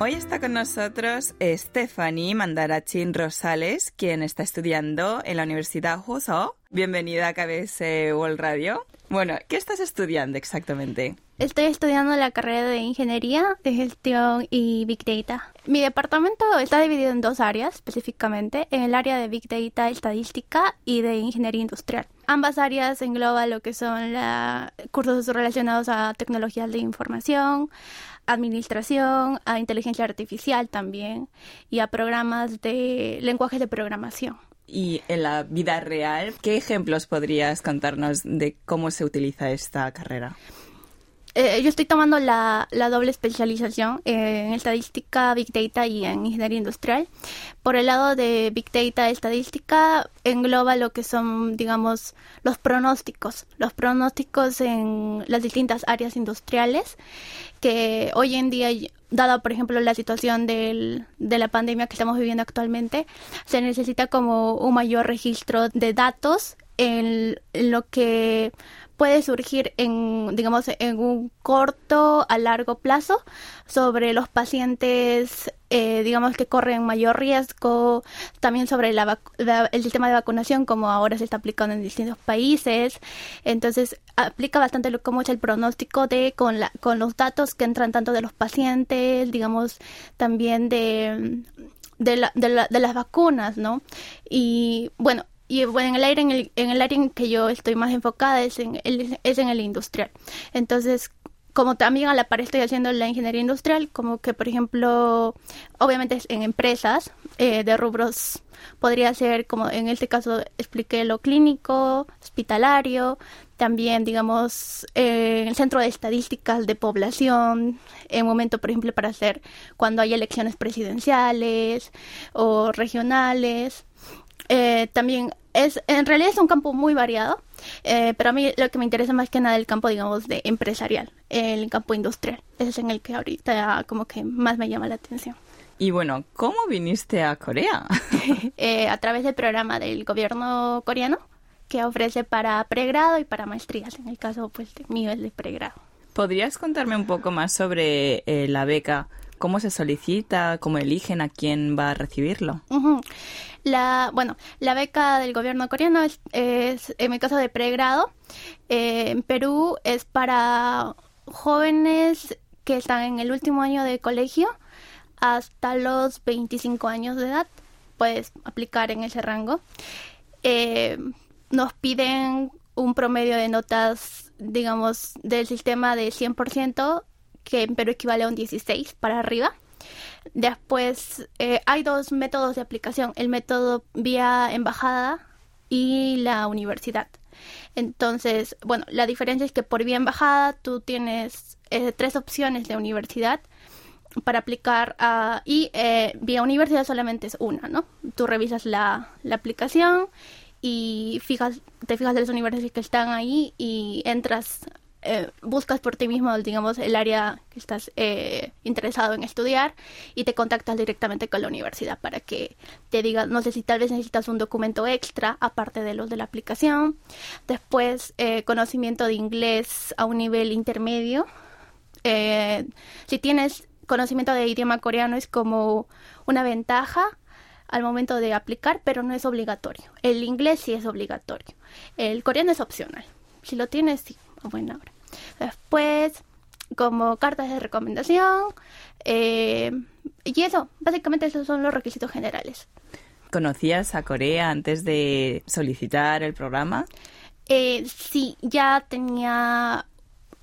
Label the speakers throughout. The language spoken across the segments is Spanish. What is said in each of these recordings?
Speaker 1: Hoy está con nosotros Stephanie Mandarachin Rosales, quien está estudiando en la Universidad Huzhou. Bienvenida a KBS World Radio. Bueno, ¿qué estás estudiando exactamente?
Speaker 2: Estoy estudiando la carrera de Ingeniería de Gestión y Big Data. Mi departamento está dividido en dos áreas específicamente, en el área de Big Data Estadística y de Ingeniería Industrial. Ambas áreas engloban lo que son cursos relacionados a tecnologías de información, administración, a inteligencia artificial también y a programas de lenguajes de programación.
Speaker 1: Y en la vida real, ¿qué ejemplos podrías contarnos de cómo se utiliza esta carrera?
Speaker 2: Eh, yo estoy tomando la, doble especialización en estadística, Big Data y en ingeniería industrial. Por el lado de Big Data, estadística engloba lo que son, digamos, los pronósticos, los pronósticos en las distintas áreas industriales que hoy en día dada por ejemplo la situación del, de la pandemia que estamos viviendo actualmente, se necesita como un mayor registro de datos en lo que puede surgir en, digamos, en un corto a largo plazo sobre los pacientes, eh, digamos, que corren mayor riesgo, también sobre la, el sistema de vacunación, como ahora se está aplicando en distintos países. Entonces, aplica bastante lo, cómo es el pronóstico de con, la, con los datos que entran tanto de los pacientes, digamos, también de, de, la, de, la, de las vacunas, ¿no? Y bueno, y bueno, en el área en el, en el área en que yo estoy más enfocada es en el, es en el industrial. Entonces, como también a la par estoy haciendo la ingeniería industrial, como que por ejemplo, obviamente en empresas eh, de rubros podría ser como en este caso expliqué lo clínico, hospitalario, también digamos eh, el centro de estadísticas de población, en momento por ejemplo para hacer cuando hay elecciones presidenciales o regionales eh, también es, en realidad es un campo muy variado, eh, pero a mí lo que me interesa más que nada es el campo, digamos, de empresarial, el campo industrial. Ese es en el que ahorita como que más me llama la atención.
Speaker 1: Y bueno, ¿cómo viniste a Corea?
Speaker 2: Eh, a través del programa del gobierno coreano que ofrece para pregrado y para maestrías. En el caso, pues, mío es de pregrado.
Speaker 1: ¿Podrías contarme un poco más sobre la beca? ¿Cómo se solicita? ¿Cómo eligen a quién va a recibirlo?
Speaker 2: La, bueno, la beca del gobierno coreano es, en mi caso de pregrado. Eh, en Perú es para jóvenes que están en el último año de colegio hasta los 25 años de edad. Puedes aplicar en ese rango. Eh, nos piden un promedio de notas, digamos, del sistema de 100%, que en Perú equivale a un 16 para arriba. Después eh, hay dos métodos de aplicación, el método vía embajada y la universidad. Entonces, bueno, la diferencia es que por vía embajada tú tienes eh, tres opciones de universidad para aplicar y eh, vía universidad solamente es una, ¿no? Tú revisas la, la aplicación y fijas, te fijas de las universidades que están ahí y entras eh, buscas por ti mismo, digamos, el área que estás eh, interesado en estudiar y te contactas directamente con la universidad para que te diga, no sé si tal vez necesitas un documento extra aparte de los de la aplicación. Después, eh, conocimiento de inglés a un nivel intermedio. si tienes conocimiento de idioma coreano es como una ventaja al momento de aplicar, pero no es obligatorio. El inglés sí es obligatorio. El coreano es opcional. Si lo tienes, sí a buena hora. Después, como cartas de recomendación, eh, y eso, básicamente esos son los requisitos generales.
Speaker 1: ¿Conocías a Corea antes de solicitar el programa?
Speaker 2: Eh, sí, ya tenía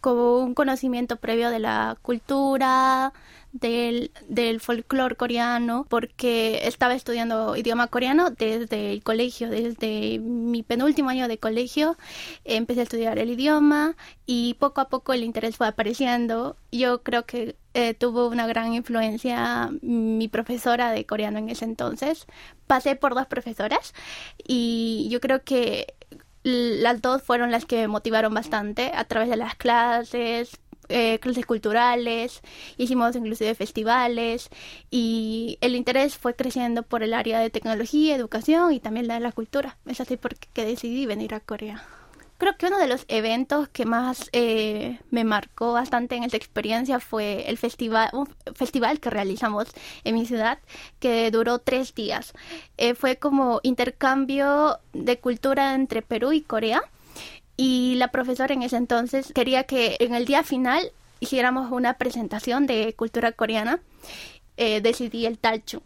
Speaker 2: como un conocimiento previo de la cultura, del, del folclore coreano porque estaba estudiando idioma coreano desde el colegio, desde mi penúltimo año de colegio empecé a estudiar el idioma y poco a poco el interés fue apareciendo. Yo creo que eh, tuvo una gran influencia mi profesora de coreano en ese entonces. Pasé por dos profesoras y yo creo que las dos fueron las que me motivaron bastante a través de las clases, eh, clases culturales, hicimos inclusive festivales y el interés fue creciendo por el área de tecnología, educación y también la de la cultura. Es así porque decidí venir a Corea. creo que uno de los eventos que más eh, me marcó bastante en esta experiencia fue el festival, un festival que realizamos en mi ciudad, que duró tres días. Eh, fue como intercambio de cultura entre Perú y Corea. Y la profesora en ese entonces quería que en el día final hiciéramos una presentación de cultura coreana. Eh, decidí el Talchu.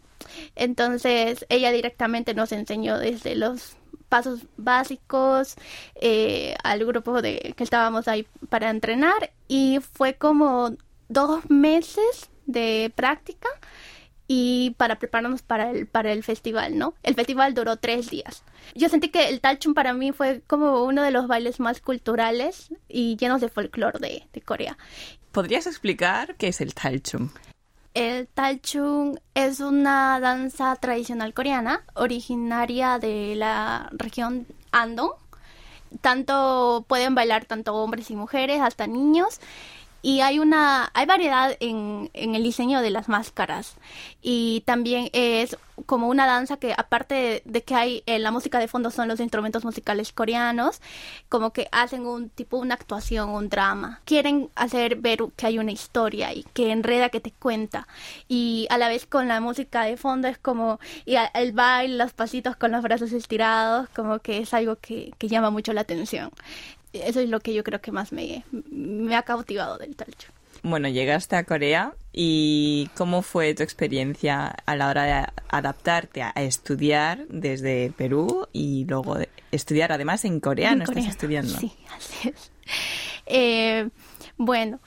Speaker 2: Entonces ella directamente nos enseñó desde los pasos básicos eh, al grupo de que estábamos ahí para entrenar y fue como dos meses de práctica y para prepararnos para el, para el festival, ¿no? El festival duró tres días. Yo sentí que el Talchum para mí fue como uno de los bailes más culturales y llenos de folclore de, de Corea.
Speaker 1: ¿Podrías explicar qué es el Talchum?
Speaker 2: El Talchung es una danza tradicional coreana, originaria de la región Andong. Tanto pueden bailar tanto hombres y mujeres, hasta niños y hay una hay variedad en, en, el diseño de las máscaras. Y también es como una danza que aparte de, que hay en la música de fondo son los instrumentos musicales coreanos como que hacen un tipo una actuación un drama. Quieren hacer ver que hay una historia y que enreda que te cuenta. Y a la vez con la música de fondo es como y el baile los pasitos con los brazos estirados como que es algo que, que llama mucho la atención eso es lo que yo creo que más me, me ha cautivado del Talcho.
Speaker 1: Bueno, llegaste a Corea y ¿cómo fue tu experiencia a la hora de adaptarte a estudiar desde Perú y luego estudiar además en coreano? estás estudiando.
Speaker 2: Sí, así es. Eh, bueno,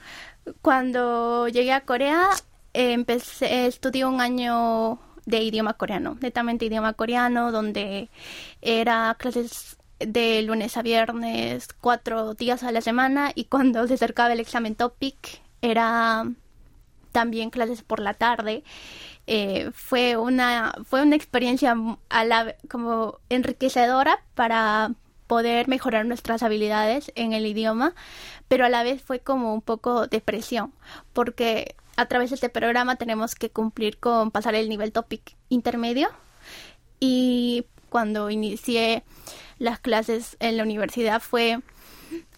Speaker 2: cuando llegué a Corea empecé, estudié un año de idioma coreano, netamente idioma coreano, donde era clases de lunes a viernes, cuatro días a la semana y cuando se acercaba el examen topic era también clases por la tarde. Eh, fue una fue una experiencia a la, como enriquecedora para poder mejorar nuestras habilidades en el idioma, pero a la vez fue como un poco de presión, porque a través de este programa tenemos que cumplir con pasar el nivel topic intermedio y cuando inicié las clases en la universidad fue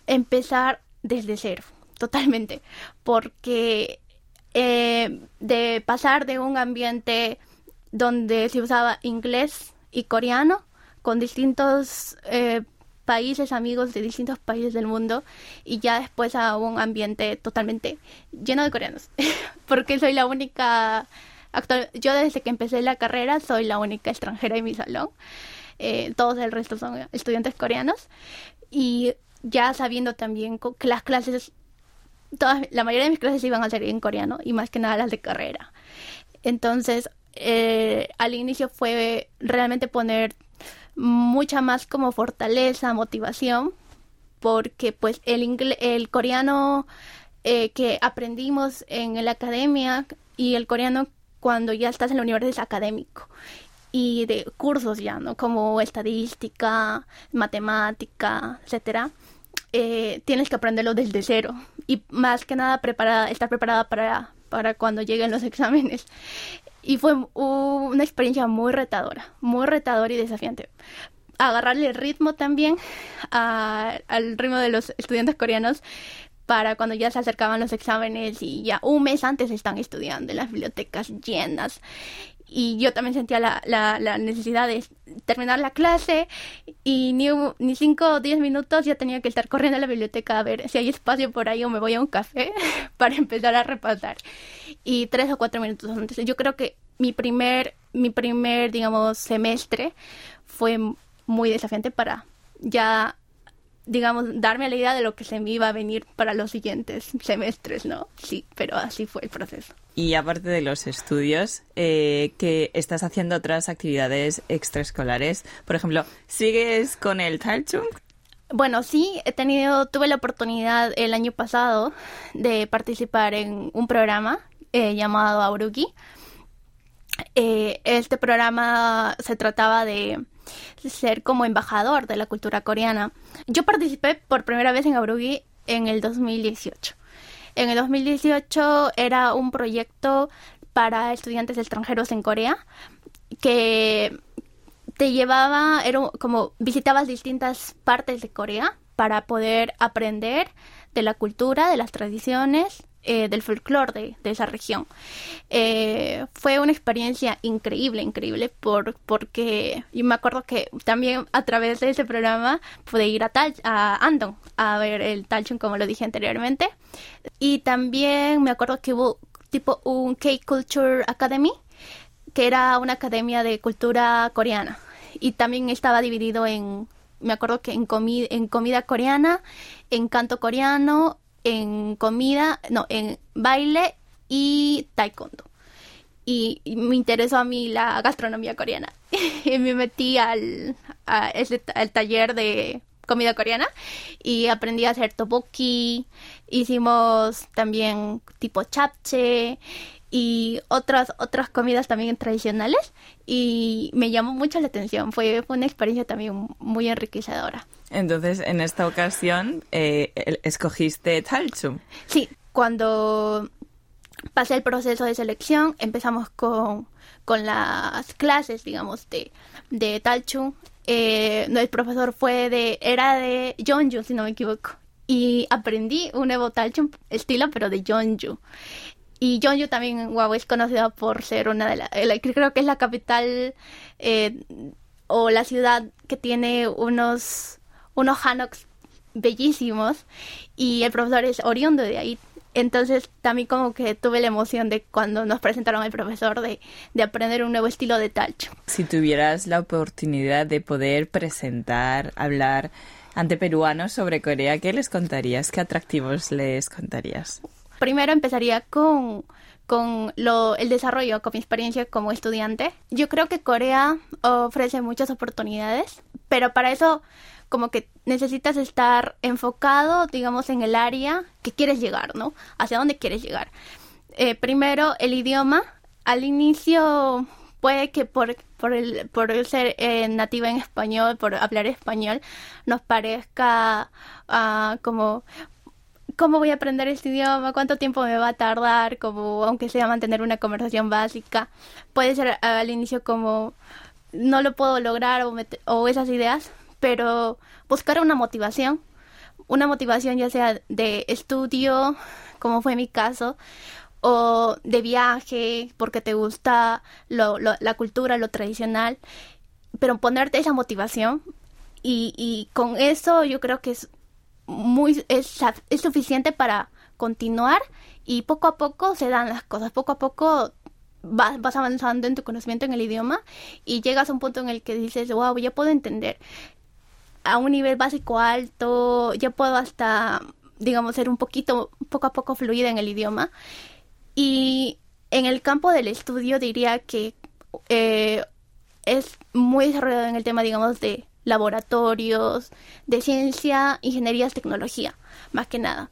Speaker 2: empezar desde cero, totalmente, porque eh, de pasar de un ambiente donde se usaba inglés y coreano con distintos eh, países amigos de distintos países del mundo y ya después a un ambiente totalmente lleno de coreanos porque soy la única actual yo desde que empecé la carrera soy la única extranjera en mi salón eh, todos el resto son estudiantes coreanos. Y ya sabiendo también que las clases, todas, la mayoría de mis clases iban a ser en coreano y más que nada las de carrera. Entonces, eh, al inicio fue realmente poner mucha más como fortaleza, motivación, porque pues el, el coreano eh, que aprendimos en la academia y el coreano cuando ya estás en la universidad es académico y de cursos ya, ¿no? Como estadística, matemática, etcétera. Eh, tienes que aprenderlo desde cero y más que nada preparada, estar preparada para, para cuando lleguen los exámenes. Y fue una experiencia muy retadora, muy retadora y desafiante. Agarrarle el ritmo también al ritmo de los estudiantes coreanos para cuando ya se acercaban los exámenes y ya un mes antes están estudiando en las bibliotecas llenas y yo también sentía la, la, necesidad de terminar la clase y ni, ni cinco o diez minutos ya tenía que estar corriendo a la biblioteca a ver si hay espacio por ahí o me voy a un café para empezar a repasar. Y tres o cuatro minutos antes. Yo creo que mi primer, mi primer, digamos, semestre fue muy desafiante para ya digamos, darme la idea de lo que se me iba a venir para los siguientes semestres, ¿no? Sí, pero así fue el proceso.
Speaker 1: Y aparte de los estudios, eh, que estás haciendo otras actividades extraescolares. Por ejemplo, ¿sigues con el Talchung?
Speaker 2: Bueno, sí, he tenido, tuve la oportunidad el año pasado de participar en un programa eh, llamado Aurugi. Eh, este programa se trataba de ser como embajador de la cultura coreana. Yo participé por primera vez en Aurugi en el 2018. En el 2018 era un proyecto para estudiantes extranjeros en Corea que te llevaba, era como visitabas distintas partes de Corea para poder aprender de la cultura, de las tradiciones, eh, del folclore de, esa región. Eh, fue una experiencia increíble, increíble, por, porque yo me acuerdo que también a través de ese programa pude ir a, Tal, a Andon a ver el Talchun, como lo dije anteriormente. Y también me acuerdo que hubo tipo un K-Culture Academy, que era una academia de cultura coreana. Y también estaba dividido en, me acuerdo que en, en comida coreana, en canto coreano, en comida, no, en baile y taekwondo. Y, me interesó a mí la gastronomía coreana. y me metí al, al taller de comida coreana y aprendí a hacer tteokbokki. Hicimos también tipo chapche y otras otras comidas también tradicionales y me llamó mucho la atención. Fue, fue una experiencia también muy enriquecedora.
Speaker 1: Entonces en esta ocasión eh, escogiste Talchum.
Speaker 2: Sí cuando pasé el proceso de selección empezamos con, con las clases digamos de de Talchum. Eh, el profesor fue de era de Jeonju si no me equivoco y aprendí un nuevo Talchum estilo pero de Jeonju y Jeonju también, wow, es conocida por ser una de las, creo que es la capital eh, o la ciudad que tiene unos, unos hanoks bellísimos y el profesor es oriundo de ahí. Entonces también como que tuve la emoción de cuando nos presentaron al profesor de, de aprender un nuevo estilo de talcho.
Speaker 1: Si tuvieras la oportunidad de poder presentar, hablar ante peruanos sobre Corea, ¿qué les contarías? ¿Qué atractivos les contarías?
Speaker 2: Primero empezaría con, con lo, el desarrollo, con mi experiencia como estudiante. Yo creo que Corea ofrece muchas oportunidades, pero para eso como que necesitas estar enfocado, digamos, en el área que quieres llegar, ¿no? Hacia dónde quieres llegar. Eh, primero, el idioma. Al inicio puede que por, por, el, por ser eh, nativa en español, por hablar español, nos parezca uh, como ¿cómo voy a aprender este idioma? ¿Cuánto tiempo me va a tardar? Como, aunque sea mantener una conversación básica. Puede ser al inicio como, no lo puedo lograr o, o esas ideas, pero buscar una motivación. Una motivación ya sea de estudio, como fue mi caso, o de viaje, porque te gusta lo, la cultura, lo tradicional, pero ponerte esa motivación y, y con eso yo creo que es muy es, es suficiente para continuar y poco a poco se dan las cosas, poco a poco vas, vas avanzando en tu conocimiento en el idioma y llegas a un punto en el que dices, wow, ya puedo entender a un nivel básico alto, ya puedo hasta, digamos, ser un poquito, poco a poco fluida en el idioma. Y en el campo del estudio diría que eh, es muy desarrollado en el tema, digamos, de laboratorios de ciencia, ingeniería, tecnología, más que nada.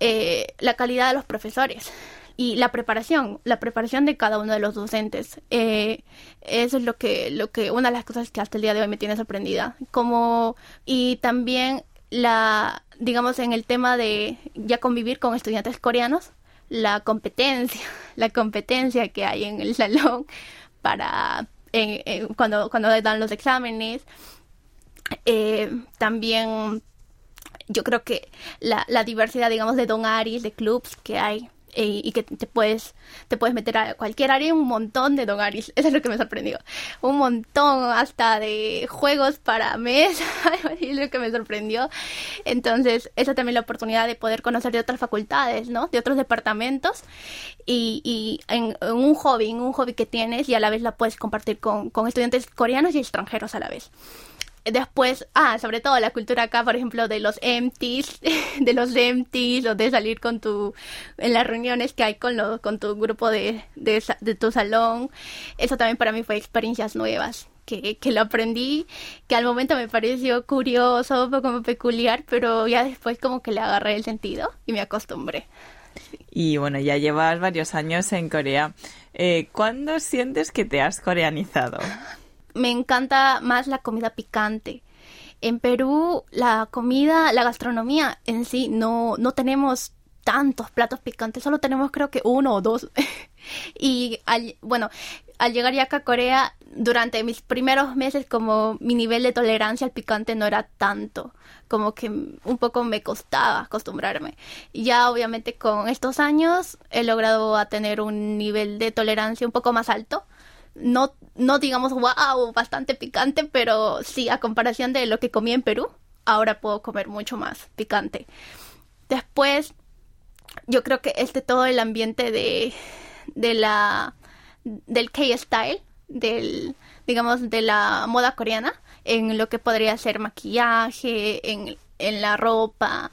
Speaker 2: Eh, la calidad de los profesores y la preparación, la preparación de cada uno de los docentes. Eh, eso es lo que, lo que, una de las cosas que hasta el día de hoy me tiene sorprendida. Como, y también la, digamos, en el tema de ya convivir con estudiantes coreanos, la competencia, la competencia que hay en el salón para, cuando, cuando dan los exámenes, eh, también yo creo que la, diversidad, digamos, de Don Aris, de clubs que hay eh, y que te puedes, te puedes meter a cualquier área, un montón de Don Aris. Eso es lo que me sorprendió. Un montón hasta de juegos para mesa, es lo que me sorprendió. Entonces, esa también la oportunidad de poder conocer de otras facultades, ¿no? De otros departamentos y, en, un hobby, un hobby que tienes y a la vez la puedes compartir con, con estudiantes coreanos y extranjeros a la vez después, ah, sobre todo la cultura acá, por ejemplo, de los empties, de los empties, o de salir con tu, en las reuniones que hay con, lo, con tu grupo de, de, de tu salón. Eso también para mí fue experiencias nuevas. Que, que, lo aprendí, que al momento me pareció curioso, un poco peculiar, pero ya después como que le agarré el sentido y me acostumbré.
Speaker 1: Y bueno, ya llevas varios años en Corea. Eh, ¿Cuándo sientes que te has coreanizado?
Speaker 2: me encanta más la comida picante. En Perú la comida, la gastronomía en sí no, no tenemos tantos platos picantes, solo tenemos creo que uno o dos. y bueno, al llegar ya acá a Corea, durante mis primeros meses como mi nivel de tolerancia al picante no era tanto, como que un poco me costaba acostumbrarme. Ya obviamente con estos años he logrado a tener un nivel de tolerancia un poco más alto. No, no digamos wow, bastante picante, pero sí a comparación de lo que comí en Perú, ahora puedo comer mucho más picante. Después, yo creo que este todo el ambiente de, de la del K-style, del digamos de la moda coreana, en lo que podría ser maquillaje, en, en la ropa.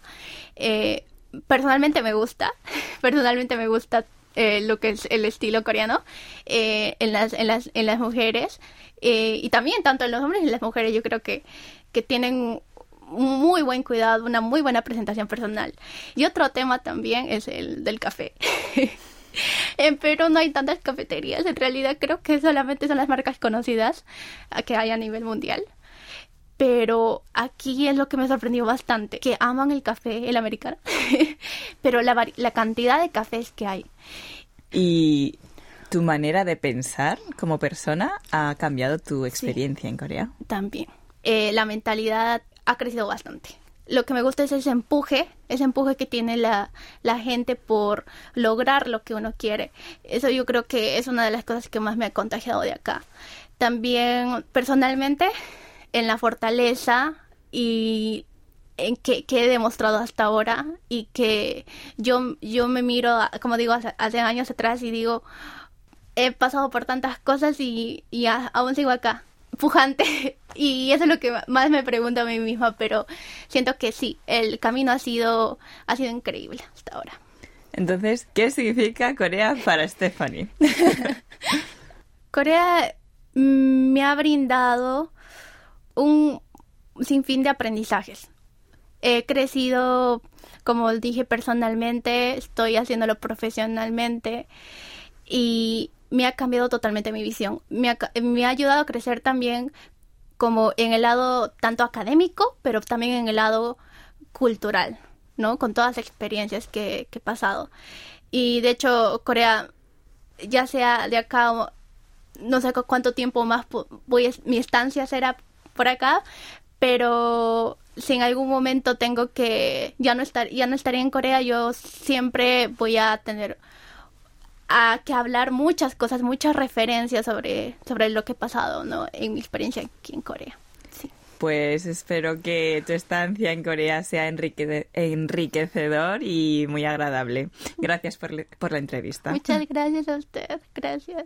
Speaker 2: Eh, personalmente me gusta, personalmente me gusta eh, lo que es el estilo coreano eh, en, las, en, las, en las mujeres y también tanto en los hombres y en las mujeres yo creo que, que tienen muy buen cuidado, una muy buena presentación personal. Y otro tema también es el del café. en Perú no hay tantas cafeterías, en realidad creo que solamente son las marcas conocidas que hay a nivel mundial. Pero aquí es lo que me sorprendió bastante, que aman el café, el americano, pero la, la cantidad de cafés que hay.
Speaker 1: ¿Y tu manera de pensar como persona ha cambiado tu experiencia en Corea?
Speaker 2: También. Eh, la mentalidad ha crecido bastante. Lo que me gusta es ese empuje, ese empuje que tiene la, la gente por lograr lo que uno quiere. Eso yo creo que es una de las cosas que más me ha contagiado de acá. También personalmente en la fortaleza y en que, he demostrado hasta ahora y que yo, yo me miro, como digo, hace, años atrás y digo, he pasado por tantas cosas y, y aún sigo acá pujante y eso es lo que más me pregunto a mí misma, pero siento que sí, el camino ha sido, ha sido increíble hasta ahora.
Speaker 1: Entonces, ¿qué significa Corea para Stephanie?
Speaker 2: Corea mm, me ha brindado un sinfín de aprendizajes. He crecido, como dije personalmente, estoy haciéndolo profesionalmente y me ha cambiado totalmente mi visión. Me ha, me ha ayudado a crecer también como en el lado tanto académico, pero también en el lado cultural, ¿no? Con todas las experiencias que, he pasado. Y de hecho, Corea, ya sea de acá, no sé cuánto tiempo más voy, mi estancia será por acá, pero si en algún momento tengo que ya no estar, ya no estaría en Corea, yo siempre voy a tener a que hablar muchas cosas, muchas referencias sobre, sobre lo que he pasado ¿no? en mi experiencia aquí en Corea. Sí.
Speaker 1: Pues espero que tu estancia en Corea sea enriquecedor y muy agradable. Gracias por, por la entrevista.
Speaker 2: Muchas gracias a usted. Gracias.